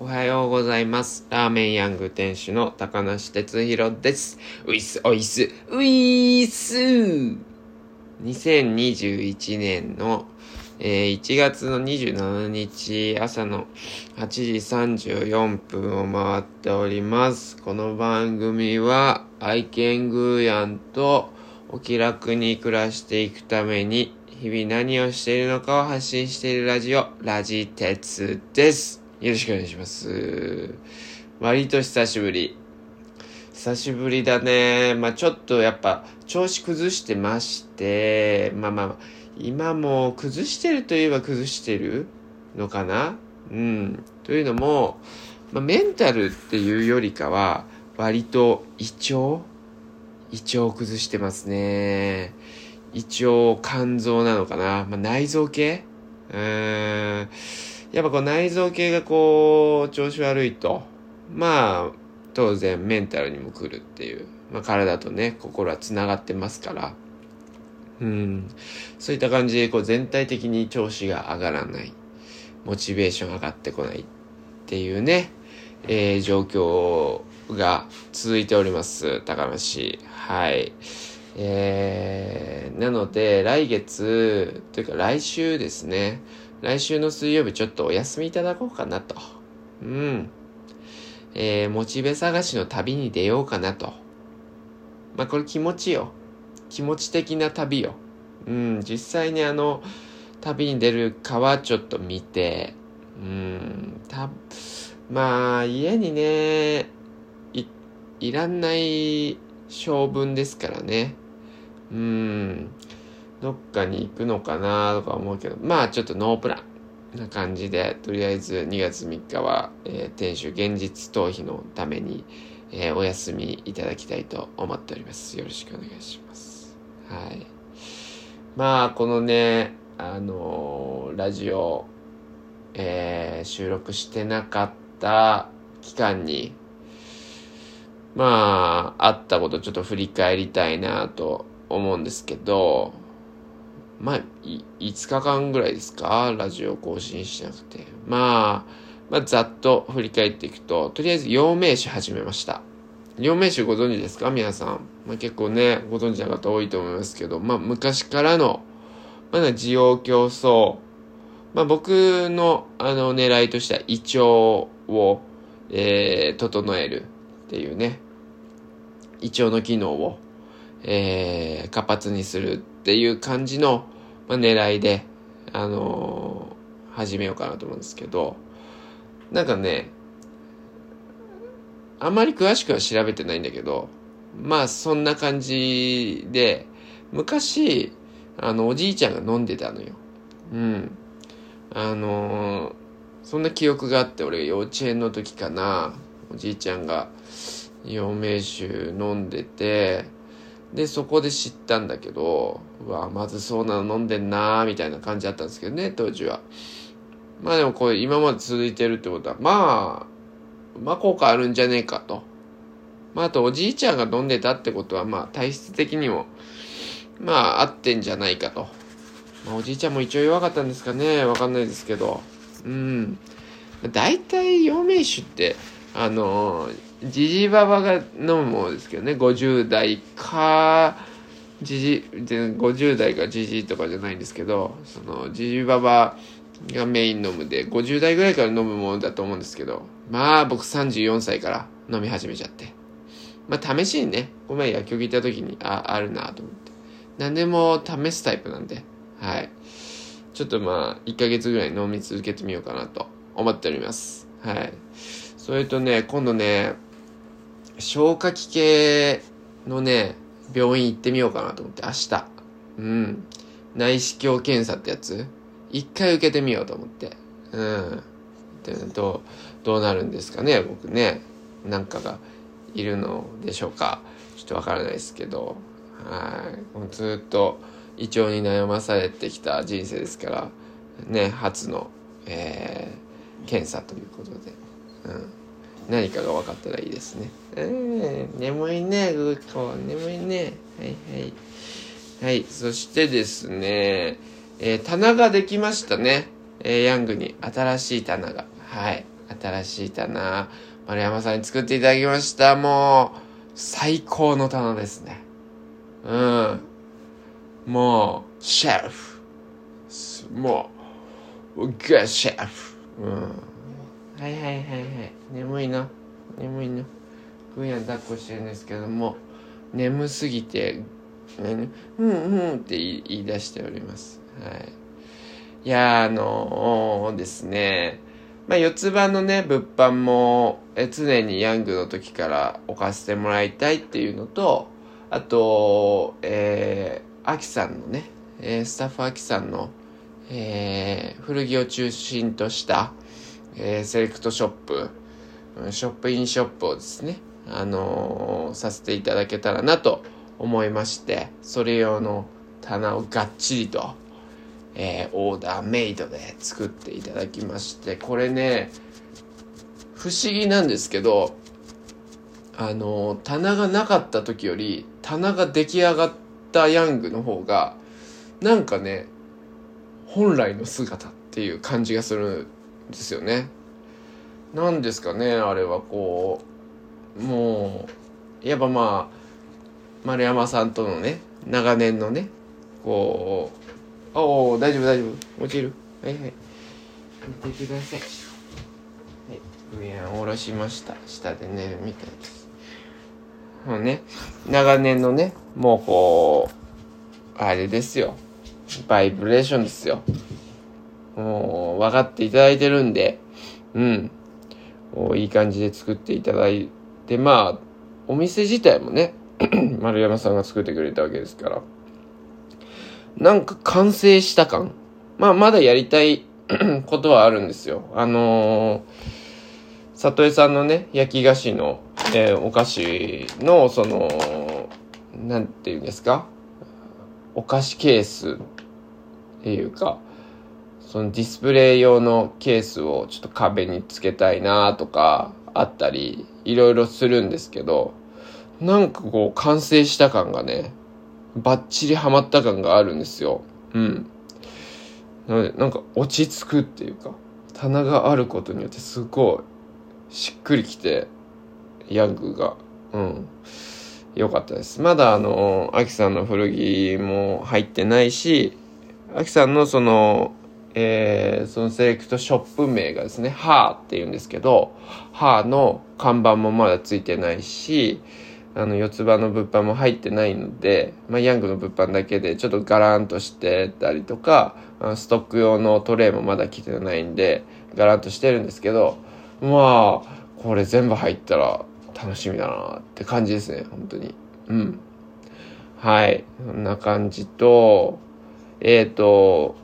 おはようございます。ラーメンヤング店主の高梨哲弘です。ウィス、オイス、ウィース !2021 年の、えー1月の27日朝の8時34分を回っております。この番組は愛犬グーヤンとお気楽に暮らしていくために日々何をしているのかを発信しているラジオ、ラジテツです。よろしくお願いします。割と久しぶり。久しぶりだね。まあちょっとやっぱ調子崩してまして、まあまあ、今も崩してるといえば崩してるのかな？うん。というのも、まあ、メンタルっていうよりかは、割と胃腸？胃腸を崩してますね。胃腸、肝臓なのかな？まあ、内臓系？うーん。やっぱこう内臓系がこう、調子悪いと、まあ、当然メンタルにも来るっていう。まあ、体とね、心は繋がってますから。うん。そういった感じで、こう全体的に調子が上がらない。モチベーション上がってこないっていうね、えー、状況が続いております。高梨。はい。えー、なので、来月、というか来週ですね。来週の水曜日ちょっとお休みいただこうかなと。うん。えー、モチベ探しの旅に出ようかなと。まあ、これ気持ちよ。気持ち的な旅よ。うん、実際にあの、旅に出るかはちょっと見て、うん、た、まあ、家にね、い、いらんない性分ですからね。うん、どっかに行くのかなとか思うけど、まあちょっとノープランな感じで、とりあえず2月3日は、えー店主現実逃避のために、えーお休みいただきたいと思っております。よろしくお願いします。はい。まあ、このね、あのーラジオ、えー収録してなかった期間に、まあ、あったことちょっと振り返りたいなと思うんですけど、まあ、5日間ぐらいですか？ラジオ更新しなくて。まあ、まあ、ざっと振り返っていくと、とりあえず陽明酒始めました。陽明酒ご存知ですか？皆さん。まあ、結構ね、ご存知の方多いと思いますけど、まあ、昔からの、まだ需要競争。まあ、僕の、あの、狙いとしては、胃腸を、えー、整えるっていうね。胃腸の機能を、えー、活発にするっていう感じの、まあ、狙いで、あのー始めようかなと思うんですけど、なんかね、あんまり詳しくは調べてないんだけど、まあそんな感じで、昔、あの、おじいちゃんが飲んでたのよ。うん。あのーそんな記憶があって、俺幼稚園の時かな、おじいちゃんが、陽明酒飲んでて、で、そこで知ったんだけど、うわ、まずそうなの飲んでんなーみたいな感じだったんですけどね、当時は。まあでもこれ今まで続いてるってことは、まあ、まあ効果あるんじゃねえかと。まああとおじいちゃんが飲んでたってことは、まあ体質的にも、まあ合ってんじゃないかと。まあおじいちゃんも一応弱かったんですかね、わかんないですけど。うん。大体陽明酒って、あの、じじばばが飲むものですけどね、50代か、じじ、で50代かじじとかじゃないんですけど、その、じじばばがメイン飲むで、50代ぐらいから飲むものだと思うんですけど、まあ僕34歳から飲み始めちゃって。まあ試しにね、この前薬局行った時に、あ、あるなと思って。何でも試すタイプなんで、はい。ちょっとまあ、1ヶ月ぐらい飲み続けてみようかなと思っております。はい。それとね、今度ね、消化器系のね、病院行ってみようかなと思って、明日。うん。内視鏡検査ってやつ一回受けてみようと思って。うん。でどう、どうなるんですかね、僕ね。なんかがいるのでしょうか。ちょっとわからないですけど。はい。もうずっと胃腸に悩まされてきた人生ですから、ね、初の、えー、検査ということで。うん。何かが分かったらいいですね。うん、眠いね、グーコ。眠いね。はいはい。はい、そしてですね、えー棚ができましたね。えーヤングに新しい棚が。はい。新しい棚、丸山さんに作っていただきました。もう、最高の棚ですね。うん。もう、シェフ。もう、グッシェフ。うん。はいはいはいはい。眠いな。眠いな。ぐんや抱っこしてるんですけども、眠すぎて、うんうんって言い出しております。はい。いやあのー、ですね、まあ、四つ葉のね、物販も、え常にヤングの時から置かせてもらいたいっていうのと、あと、えー、アキさんのね、えー、スタッフアキさんの、えー、古着を中心とした、えー、セレクトショップ、ショップインショップをですね、あのー、させていただけたらなと思いまして、それ用の棚をがっちりと、えー、オーダーメイドで作っていただきましてこれね不思議なんですけどあの棚がなかった時より棚が出来上がったヤングの方がなんかね本来の姿っていう感じがするですよね。なんですかねあれはこう。もうやっぱまあ丸山さんとのね長年のねこうおお大丈夫大丈夫。落ちる。はいはい。見てください。はい。上下ろしました。下で寝るみたいです。もうね長年のねもうこうあれですよ。バイブレーションですよ。もう分かっていただいてるんでうんいい感じで作っていただいてまあお店自体もね 丸山さんが作ってくれたわけですからなんか完成した感。まあ、まだやりたい ことはあるんですよ。あのー、里江さんのね、焼き菓子の、えー、お菓子の、その、なんていうんですか？お菓子ケースっていうか、そのディスプレイ用のケースをちょっと壁につけたいなとかあったり、いろいろするんですけど、なんかこう完成した感がね、バッチリハマった感があるんですよ。うん。なので、なんか落ち着くっていうか、棚があることによってすごいしっくりきて、ヤングが、うん。良かったです。まだあの、アキさんの古着も入ってないし、アキさんのその、えー、そのセレクトショップ名がですね、ハーって言うんですけど、ハーの看板もまだついてないし、あの四つ葉の物販も入ってないので、まあ、ヤングの物販だけでちょっとガランとしてたりとかストック用のトレイもまだ来てないんでガランとしてるんですけどまあこれ全部入ったら楽しみだなって感じですね本当に。うん。はい。こんな感じとえっ、ー、と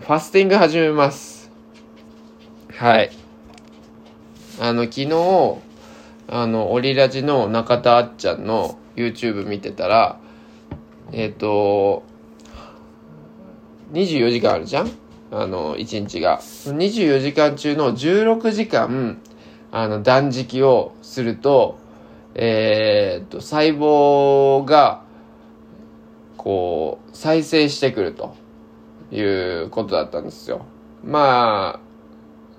ファスティング始めます。はい。あの昨日あの、オリラジの中田あっちゃんの YouTube 見てたら、えっ、ー、と、24時間あるじゃん？あの、1日が。24時間中の16時間、あの、断食をすると、えっ、ー、と、細胞が、こう、再生してくると。いうことだったんですよ。まあ、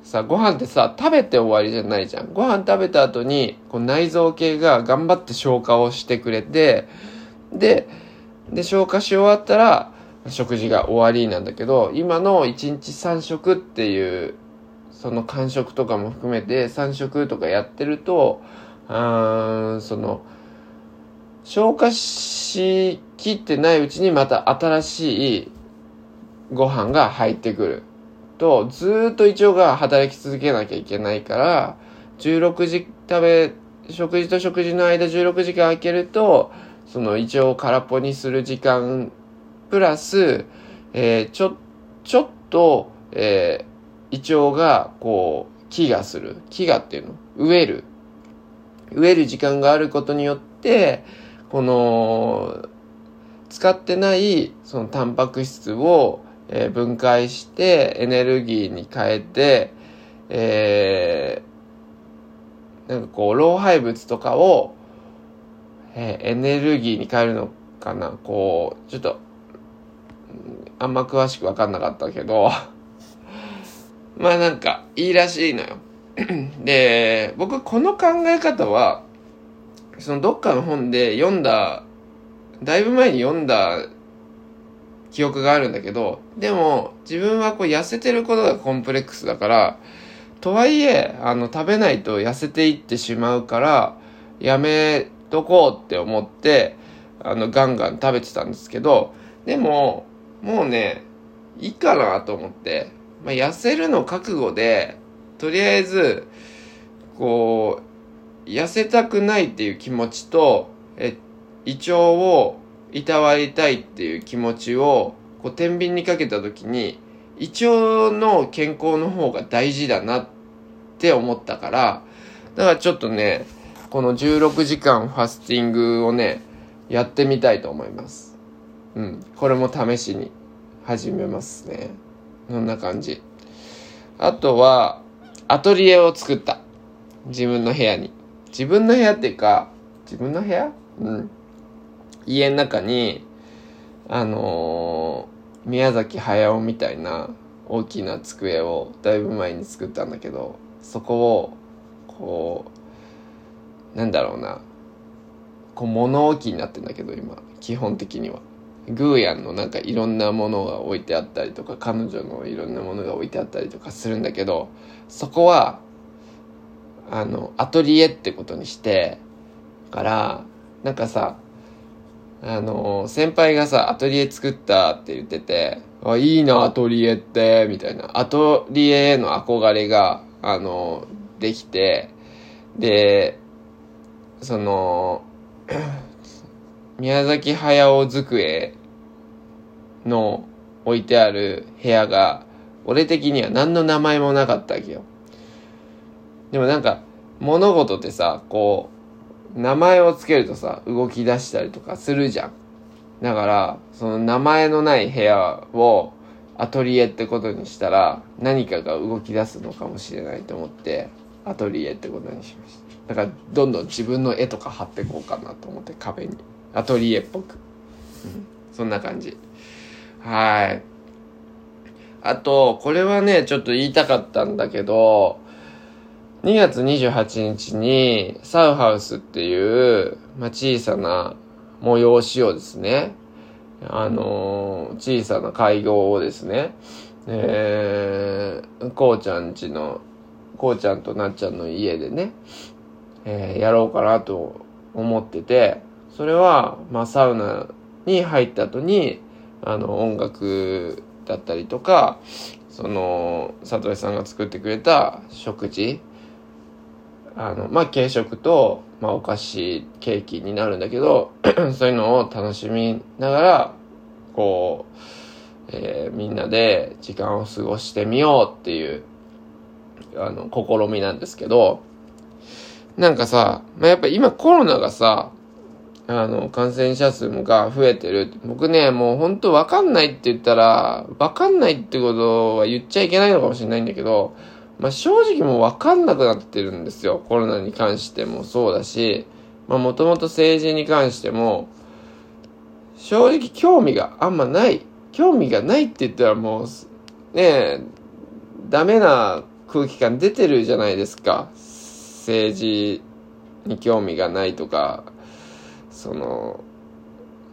さ、ご飯ってさ、食べて終わりじゃないじゃん。ご飯食べた後に、こう内臓系が頑張って消化をしてくれて、で、で、消化し終わったら、食事が終わりなんだけど、今の1日3食っていう、その間食とかも含めて3食とかやってると、あその、消化しきってないうちにまた新しいご飯が入ってくる。と、ずっと胃腸が働き続けなきゃいけないから、16時食べ、食事と食事の間16時間空けると、その胃腸を空っぽにする時間、プラス、えー、ちょ、ちょっと、えー、胃腸が、こう、飢餓する。飢餓っていうの？飢える。飢える時間があることによって、この、使ってない、そのタンパク質を、えー、分解してエネルギーに変えて、えー、なんかこう、老廃物とかを、えー、エネルギーに変えるのかな。こう、ちょっと、あんま詳しくわかんなかったけど。まあなんか、いいらしいのよ。で、僕この考え方は、そのどっかの本で読んだ、だいぶ前に読んだ記憶があるんだけど、でも自分はこう痩せてることがコンプレックスだから、とはいえ、あの、食べないと痩せていってしまうから、やめとこうって思って、あの、ガンガン食べてたんですけど、でも、もうね、いいかなと思って、まあ、痩せるの覚悟で、とりあえず、こう、痩せたくないっていう気持ちと、え、胃腸をいたわりたいっていう気持ちを、こう、天秤にかけた時に、胃腸の健康の方が大事だなって思ったから、だからちょっとね、この16時間ファスティングをね、やってみたいと思います。うん。これも試しに始めますね。こんな感じ。あとは、アトリエを作った。自分の部屋に。自分の部屋っていうか、自分の部屋？うん。家の中に、あのー、宮崎駿みたいな大きな机をだいぶ前に作ったんだけど、そこを、こう、なんだろうな、こう物置になってんだけど今、基本的には。グーヤンのなんかいろんなものが置いてあったりとか、彼女のいろんなものが置いてあったりとかするんだけど、そこは、あの、アトリエってことにして、から、なんかさ、あの、先輩がさ、アトリエ作ったって言ってて、あ、いいな、アトリエって、みたいな。アトリエへの憧れが、あの、できて、で、その、宮崎駿机の置いてある部屋が、俺的には何の名前もなかったわけよ。でもなんか、物事ってさ、こう、名前をつけるとさ、動き出したりとかするじゃん。だから、その名前のない部屋をアトリエってことにしたら、何かが動き出すのかもしれないと思って、アトリエってことにしました。だから、どんどん自分の絵とか貼ってこうかなと思って、壁に。アトリエっぽく。そんな感じ。はい。あと、これはね、ちょっと言いたかったんだけど、2月28日に、サウハウスっていう、まあ、小さな催しをですね、あのー、小さな会合をですね、えー、こうちゃんちの、こうちゃんとなっちゃんの家でね、えー、やろうかなと思ってて、それは、まあ、サウナに入った後に、あの、音楽だったりとか、その、佐藤さんが作ってくれた食事、あの、まあ、軽食と、まあ、お菓子、ケーキになるんだけど、そういうのを楽しみながら、こう、えー、みんなで時間を過ごしてみようっていう、あの、試みなんですけど、なんかさ、まあ、やっぱ今コロナがさ、あの、感染者数が増えてる。僕ね、もう本当わかんないって言ったら、わかんないってことは言っちゃいけないのかもしれないんだけど、まあ、正直もうわかんなくなってるんですよ。コロナに関してもそうだし、まあ、もともと政治に関しても、正直興味があんまない。興味がないって言ったらもう、ねえダメな空気感出てるじゃないですか。政治に興味がないとか、その、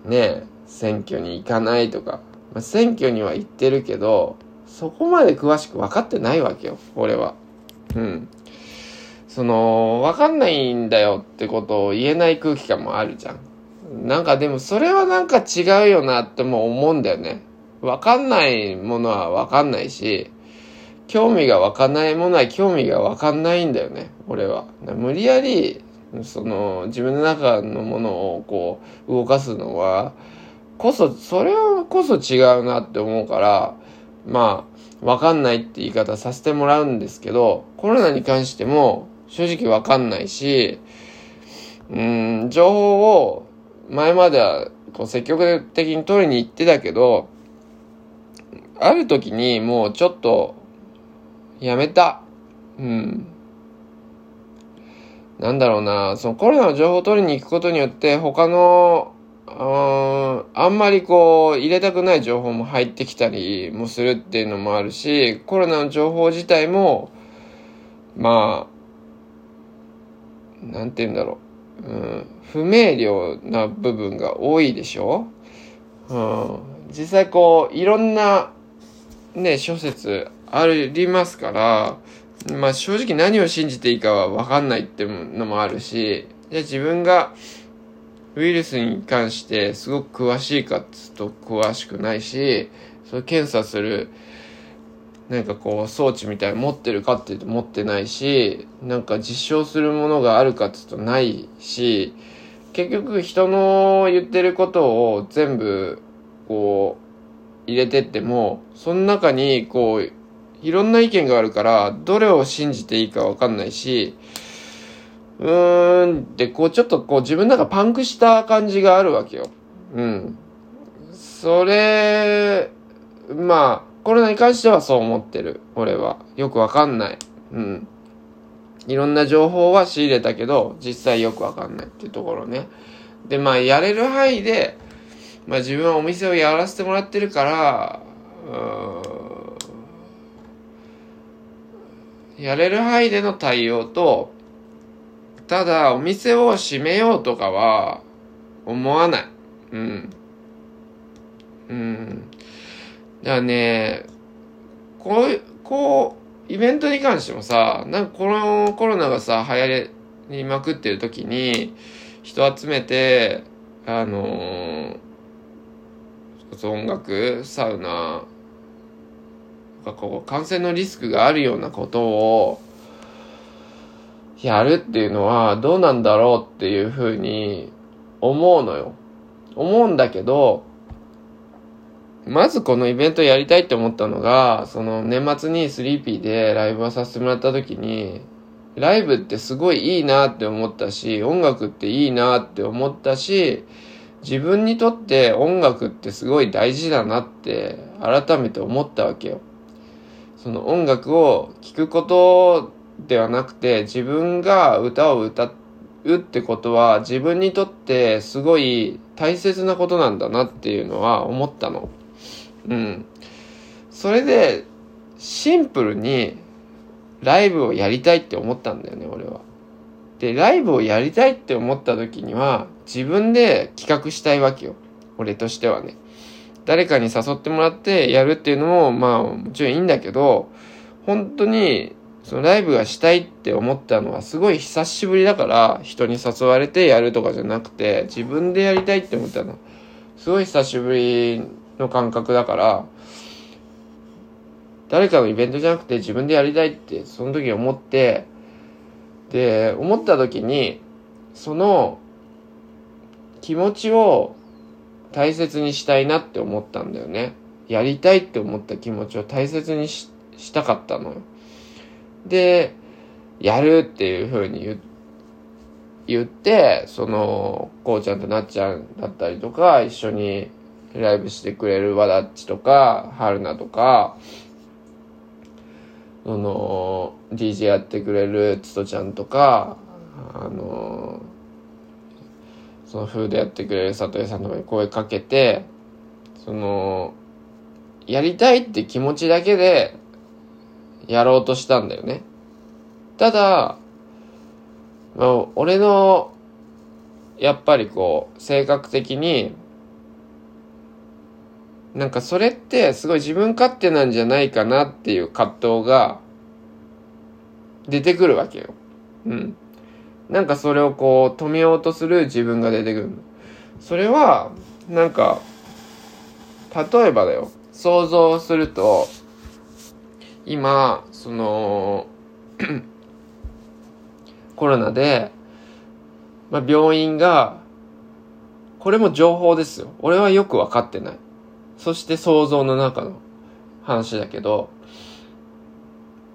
ねえ選挙に行かないとか、まあ、選挙には行ってるけど、そこまで詳しく分かってないわけよ、俺は。うん。その、分かんないんだよってことを言えない空気感もあるじゃん。なんかでもそれはなんか違うよなっても思うんだよね。分かんないものは分かんないし、興味が湧かないものは興味が湧かんないんだよね、俺は。無理やりその自分の中のものをこう動かすのはこそそれはこそ違うなって思うからまあわかんないって言い方させてもらうんですけどコロナに関しても正直わかんないしうん情報を前まではこう積極的に取りに行ってたけどある時にもうちょっとやめた。うん。なんだろうな、そのコロナの情報を取りに行くことによって、他の、ああんまりこう、入れたくない情報も入ってきたりもするっていうのもあるし、コロナの情報自体も、まあ、なんて言うんだろう。うん、不明瞭な部分が多いでしょ？うん。実際こう、いろんな、ね、諸説ありますから、まあ正直何を信じていいかはわかんないっていうのもあるし、じゃあ自分がウイルスに関してすごく詳しいかっつうと詳しくないし、それ検査するなんかこう装置みたいに持ってるかっていうと持ってないし、なんか実証するものがあるかっていうとないし、結局人の言ってることを全部こう入れてっても、その中にこういろんな意見があるから、どれを信じていいかわかんないし、うーん、で、こうちょっとこう自分なんかパンクした感じがあるわけよ。うん。それ、まあ、コロナに関してはそう思ってる。俺は。よくわかんない。うん。いろんな情報は仕入れたけど、実際よくわかんないっていうところね。で、まあ、やれる範囲で、まあ自分はお店をやらせてもらってるから、うんやれる範囲での対応と、ただ、お店を閉めようとかは、思わない。うん。うん。だからね、こう、こう、イベントに関してもさ、なんかこのコロナがさ、流行りまくってる時に、人集めて、あのー、音楽、サウナ、こう感染のリスクがあるようなことをやるっていうのはどうなんだろうっていうふうに思うのよ。思うんだけど、まずこのイベントやりたいって思ったのが、その年末にスリーピーでライブをさせてもらった時に、ライブってすごいいいなって思ったし、音楽っていいなって思ったし、自分にとって音楽ってすごい大事だなって改めて思ったわけよ。その音楽を聴くことではなくて、自分が歌を歌うってことは自分にとってすごい大切なことなんだなっていうのは思ったの。うん。それで、シンプルに、ライブをやりたいって思ったんだよね、俺は。で、ライブをやりたいって思った時には、自分で企画したいわけよ。俺としてはね。誰かに誘ってもらってやるっていうのも、まあ、もちろんいいんだけど、本当に、そのライブがしたいって思ったのはすごい久しぶりだから、人に誘われてやるとかじゃなくて、自分でやりたいって思ったの。すごい久しぶりの感覚だから、誰かのイベントじゃなくて自分でやりたいってその時思って、で、思った時に、その気持ちを大切にしたいなって思ったんだよね。やりたいって思った気持ちを大切にしたかったのよ。で、やるっていう風に言言って、その、こうちゃんとなっちゃんだったりとか、一緒にライブしてくれるわだっちとか、春菜とか、その、DJ やってくれるつとちゃんとか、あの、そのフードやってくれる里江さんとかに声かけて、その、やりたいって気持ちだけで、やろうとしたんだよね。ただ、まあ、俺の、やっぱりこう、性格的に、なんかそれってすごい自分勝手なんじゃないかなっていう葛藤が出てくるわけよ。うん。なんかそれをこう止めようとする自分が出てくる。それは、なんか、例えばだよ。想像すると、今、その コロナで、まあ、病院が、これも情報ですよ。俺はよくわかってない。そして想像の中の話だけど、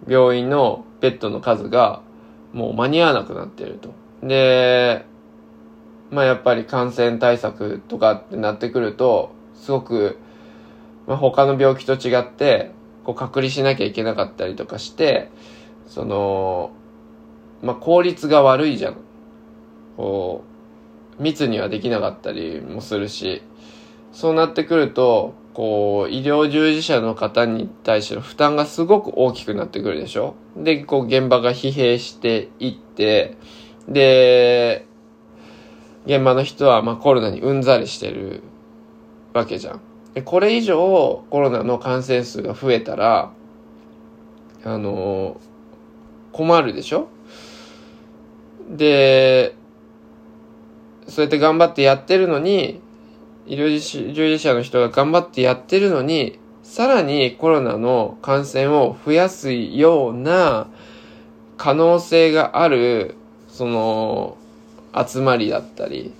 病院のベッドの数がもう間に合わなくなってると。で、まあやっぱり感染対策とかってなってくると、すごく、まあ他の病気と違って、こう隔離しなきゃいけなかったりとかして、その、まあ効率が悪いじゃん。こう、密にはできなかったりもするし、そうなってくると、こう、医療従事者の方に対しての負担がすごく大きくなってくるでしょで、こう、現場が疲弊していって、で、現場の人は、ま、コロナにうんざりしてるわけじゃん。で、これ以上コロナの感染数が増えたら、あの困るでしょ？で、そうやって頑張ってやってるのに、医療従事者の人が頑張ってやってるのに、さらにコロナの感染を増やすような可能性がある、その、集まりだったり、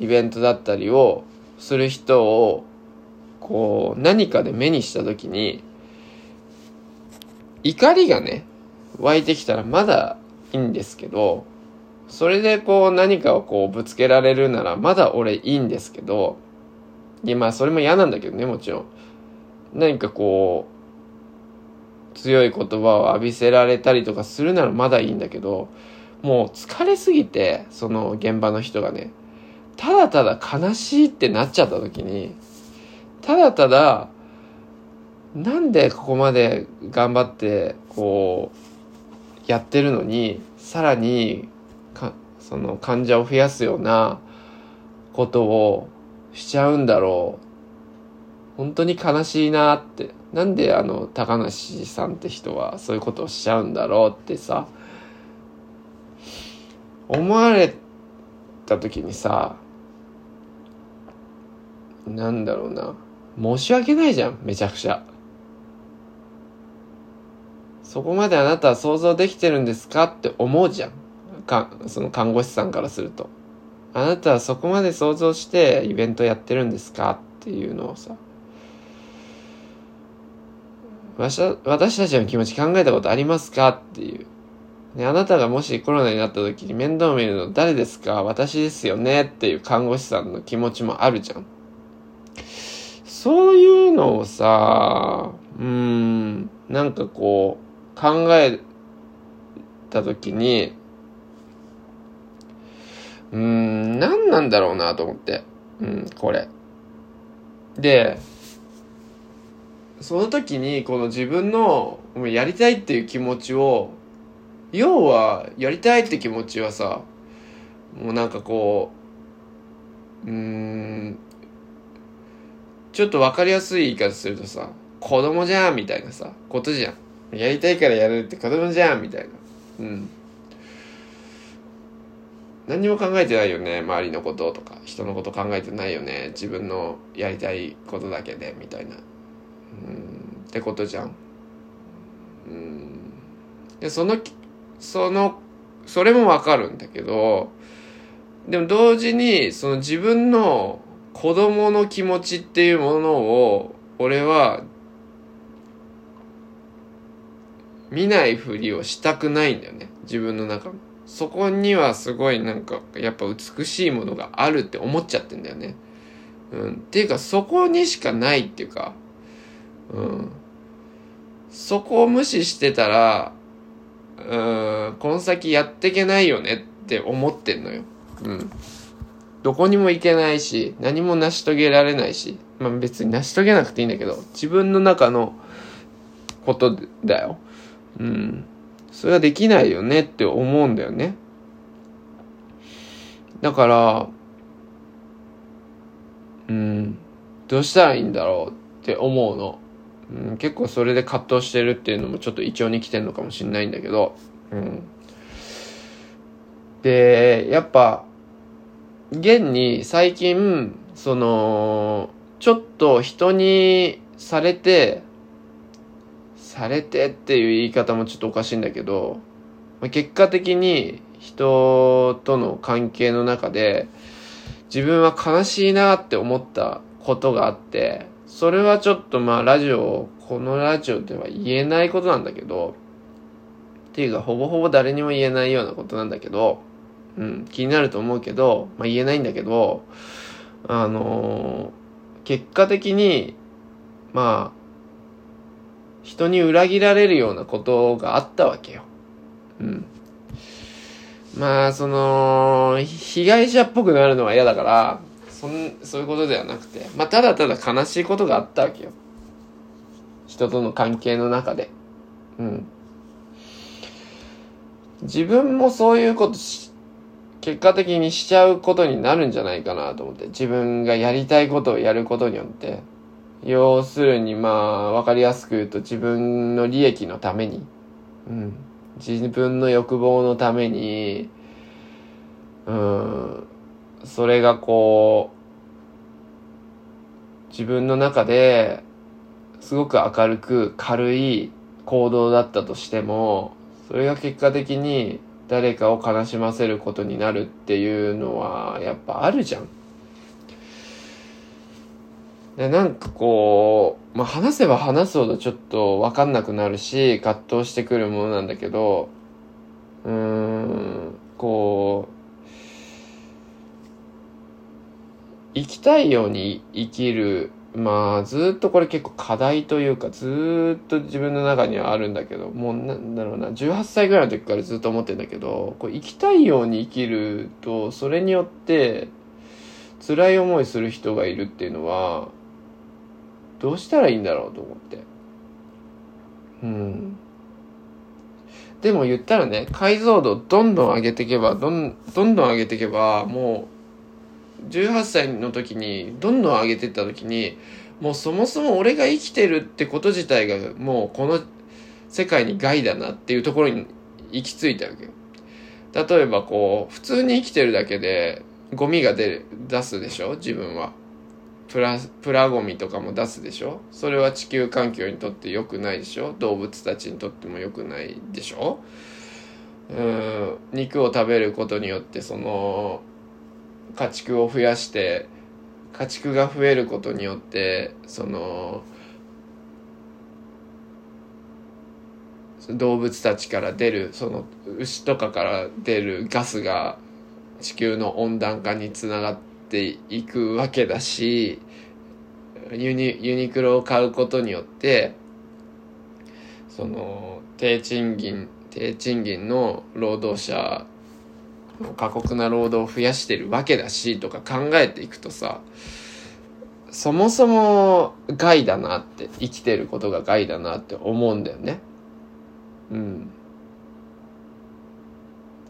イベントだったりをする人を、こう、何かで目にしたときに、怒りがね、湧いてきたらまだいいんですけど、それでこう何かをこうぶつけられるならまだ俺いいんですけど、いやまあそれも嫌なんだけどね、もちろん。何かこう、強い言葉を浴びせられたりとかするならまだいいんだけど、もう疲れすぎて、その現場の人がね、ただただ悲しいってなっちゃった時に、ただただ、なんでここまで頑張って、こう、やってるのに、さらに、か、その患者を増やすようなことをしちゃうんだろう。本当に悲しいなって。なんであの、高梨さんって人はそういうことをしちゃうんだろうってさ、思われた時にさ、なんだろうな。申し訳ないじゃん、めちゃくちゃ。そこまであなたは想像できてるんですかって思うじゃん。か、その看護師さんからすると。あなたはそこまで想像してイベントやってるんですかっていうのをさ。私たちの気持ち考えたことありますかっていう。ね、あなたがもしコロナになった時に面倒を見るの誰ですか？私ですよねっていう看護師さんの気持ちもあるじゃん。そういうのをさ、うん、なんかこう、考えた時に、うん、何なんだろうなと思って。うん、これ。で、その時にこの自分のやりたいっていう気持ちを要はやりたいって気持ちはさもうなんかこううんちょっと分かりやすい言い方するとさ子供じゃんみたいなさことじゃん。やりたいからやるって子供じゃんみたいな。うん。何にも考えてないよね周りのこととか。人のこと考えてないよね自分のやりたいことだけでみたいな。うん。ってことじゃん。うん。でそのその、それもわかるんだけど、でも同時に、その自分の子供の気持ちっていうものを、俺は、見ないふりをしたくないんだよね。自分の中そこにはすごいなんか、やっぱ美しいものがあるって思っちゃってんだよね。うん。っていうか、そこにしかないっていうか、うん。そこを無視してたら、うん、この先やっていけないよねって思ってんのよ。うん。どこにも行けないし、何も成し遂げられないし、まあ別に成し遂げなくていいんだけど、自分の中のことだよ。うん。それはできないよねって思うんだよね。だから、うん、どうしたらいいんだろうって思うの。うん、結構それで葛藤してるっていうのもちょっと胃腸に来てんのかもしれないんだけど、うん。で、やっぱ、現に最近、その、ちょっと人にされて、されてっていう言い方もちょっとおかしいんだけど、結果的に人との関係の中で自分は悲しいなって思ったことがあって、それはちょっとまあラジオ、このラジオでは言えないことなんだけど、っていうかほぼほぼ誰にも言えないようなことなんだけど、うん、気になると思うけど、まあ言えないんだけど、あのー、結果的に、まあ、人に裏切られるようなことがあったわけよ。うん。まあ、その、被害者っぽくなるのは嫌だから、そんそういうことではなくてまあただただ悲しいことがあったわけよ人との関係の中でうん自分もそういうことし結果的にしちゃうことになるんじゃないかなと思って自分がやりたいことをやることによって。要するにまあ分かりやすく言うと自分の利益のために、うん、自分の欲望のためにうん。それがこう自分の中ですごく明るく軽い行動だったとしてもそれが結果的に誰かを悲しませることになるっていうのはやっぱあるじゃん。でなんかこう、まあ、話せば話すほどちょっと分かんなくなるし葛藤してくるものなんだけどうーんこう生きたいように生きるまあずっとこれ結構課題というかずっと自分の中にはあるんだけどもうなんだろうな18歳ぐらいの時からずっと思ってんだけどこう生きたいように生きるとそれによって辛い思いする人がいるっていうのはどうしたらいいんだろうと思って。うん。でも言ったらね解像度どんどん上げていけばどんどんどん上げていけばもう18歳の時にどんどん上げてった時にもうそもそも俺が生きてるってこと自体がもうこの世界に害だなっていうところに行き着いたわけよ。例えばこう普通に生きてるだけでゴミが出る出すでしょ？自分は。プラプラゴミとかも出すでしょ？それは地球環境にとって良くないでしょ？動物たちにとっても良くないでしょ？うん肉を食べることによってその家畜を増やして家畜が増えることによってその動物たちから出るその牛とかから出るガスが地球の温暖化につながっていくわけだしユニユニクロを買うことによってその低賃金低賃金の労働者過酷な労働を増やしてるわけだしとか考えていくとさそもそも害だなって生きてることが害だなって思うんだよね。うん。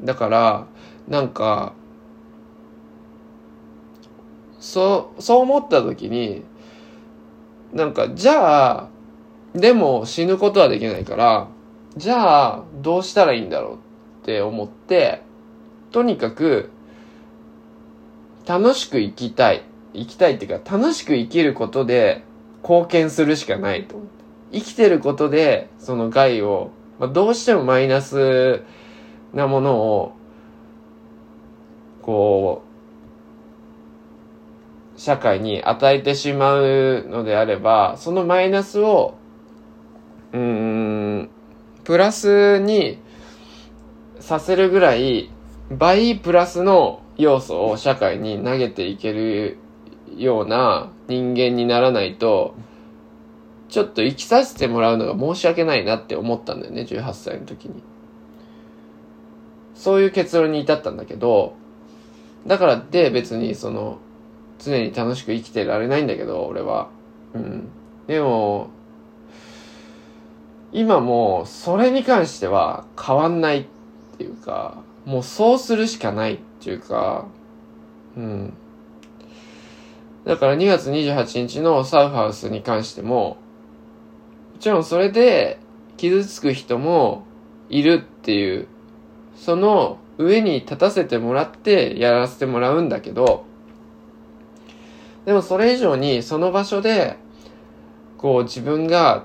だからなんかそうそう思った時になんかじゃあでも死ぬことはできないからじゃあどうしたらいいんだろうって思ってとにかく、楽しく生きたい。生きたいっていうか、楽しく生きることで貢献するしかないと思って。生きてることで、その害を、まあ、どうしてもマイナスなものを、こう、社会に与えてしまうのであれば、そのマイナスを、うん、プラスにさせるぐらい倍プラスの要素を社会に投げていけるような人間にならないと、ちょっと生きさせてもらうのが申し訳ないなって思ったんだよね、18歳の時に。そういう結論に至ったんだけど、だからって別にその、常に楽しく生きてられないんだけど、俺は。うん。でも、今もそれに関しては変わんないっていうか、もうそうするしかないっていうか、うん。だから2月28日のサウハウスに関しても、もちろんそれで傷つく人もいるっていう、その上に立たせてもらってやらせてもらうんだけど、でもそれ以上にその場所で、こう自分が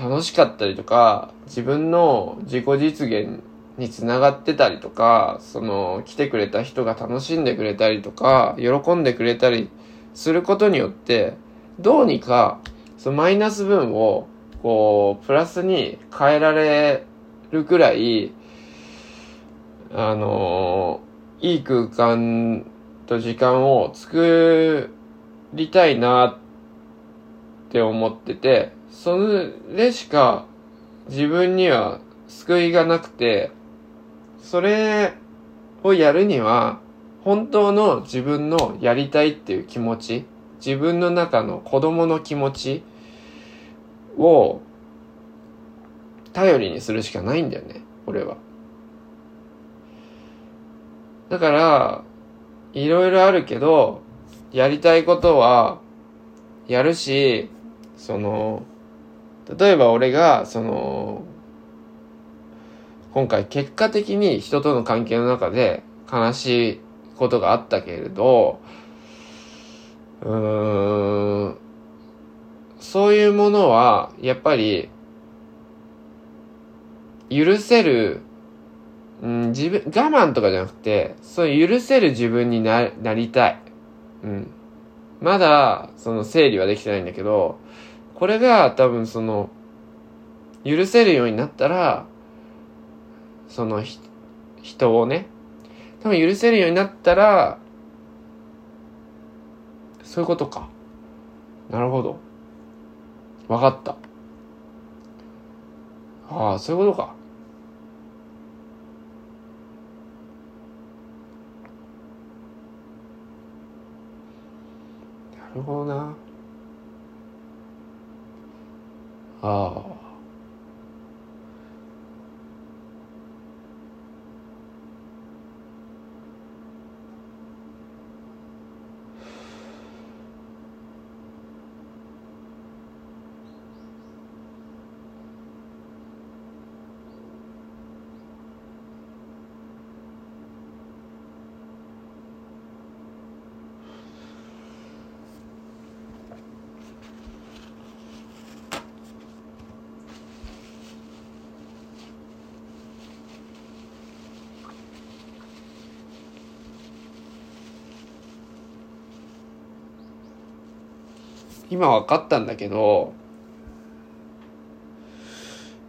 楽しかったりとか、自分の自己実現につながってたりとか、その、来てくれた人が楽しんでくれたりとか、喜んでくれたりすることによって、どうにか、そのマイナス分を、こう、プラスに変えられるくらい、あの、いい空間と時間を作りたいなって思ってて、それしか自分には救いがなくて、それをやるには、本当の自分のやりたいっていう気持ち、自分の中の子供の気持ちを頼りにするしかないんだよね、俺は。だから、いろいろあるけど、やりたいことは、やるし、その、例えば俺が、その、今回結果的に人との関係の中で悲しいことがあったけれど、うーん、そういうものは、やっぱり、許せる、うん、自分、我慢とかじゃなくて、そういう許せる自分にな、なりたい。うん。まだ、その整理はできてないんだけど、これが多分その、許せるようになったら、その人をね、多分許せるようになったら、そういうことか。なるほど。わかった。ああ、そういうことか。なるほどな。ああ。今分かったんだけど、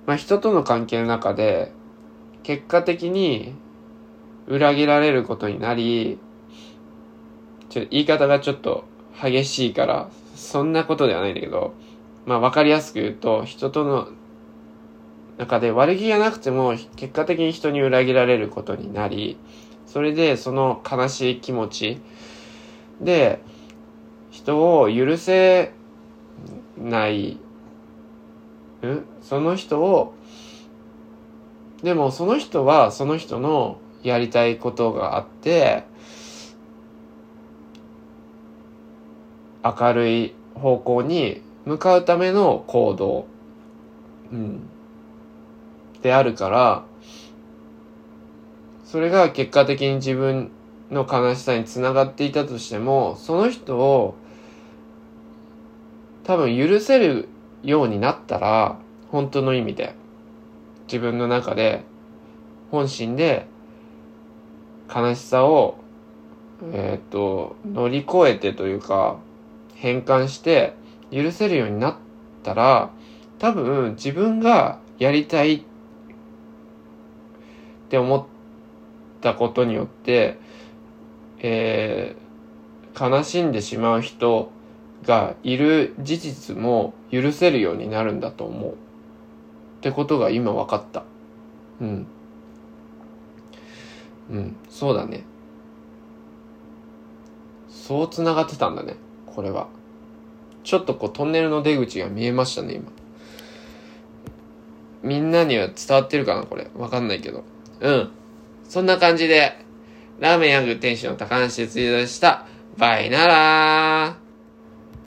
まあ、人との関係の中で、結果的に裏切られることになり、ちょ言い方がちょっと激しいから、そんなことではないんだけど、まあ分かりやすく言うと、人との中で悪気がなくても結果的に人に裏切られることになり、それでその悲しい気持ちで、人を許せない、んその人を、でもその人はその人のやりたいことがあって、明るい方向に向かうための行動、うん、であるから、それが結果的に自分の悲しさにつながっていたとしても、その人を多分許せるようになったら、本当の意味で、自分の中で、本心で、悲しさを、えっ、と、乗り越えてというか、変換して、許せるようになったら、多分自分がやりたいって思ったことによって、えー、悲しんでしまう人がいる事実も許せるようになるんだと思う。ってことが今分かった。うん。うん、そうだね。そう繋がってたんだね。これは。ちょっとこうトンネルの出口が見えましたね、今。みんなには伝わってるかなこれ。わかんないけど。うん。そんな感じで、ラーメンヤング店主の高橋哲也でした。バイならー。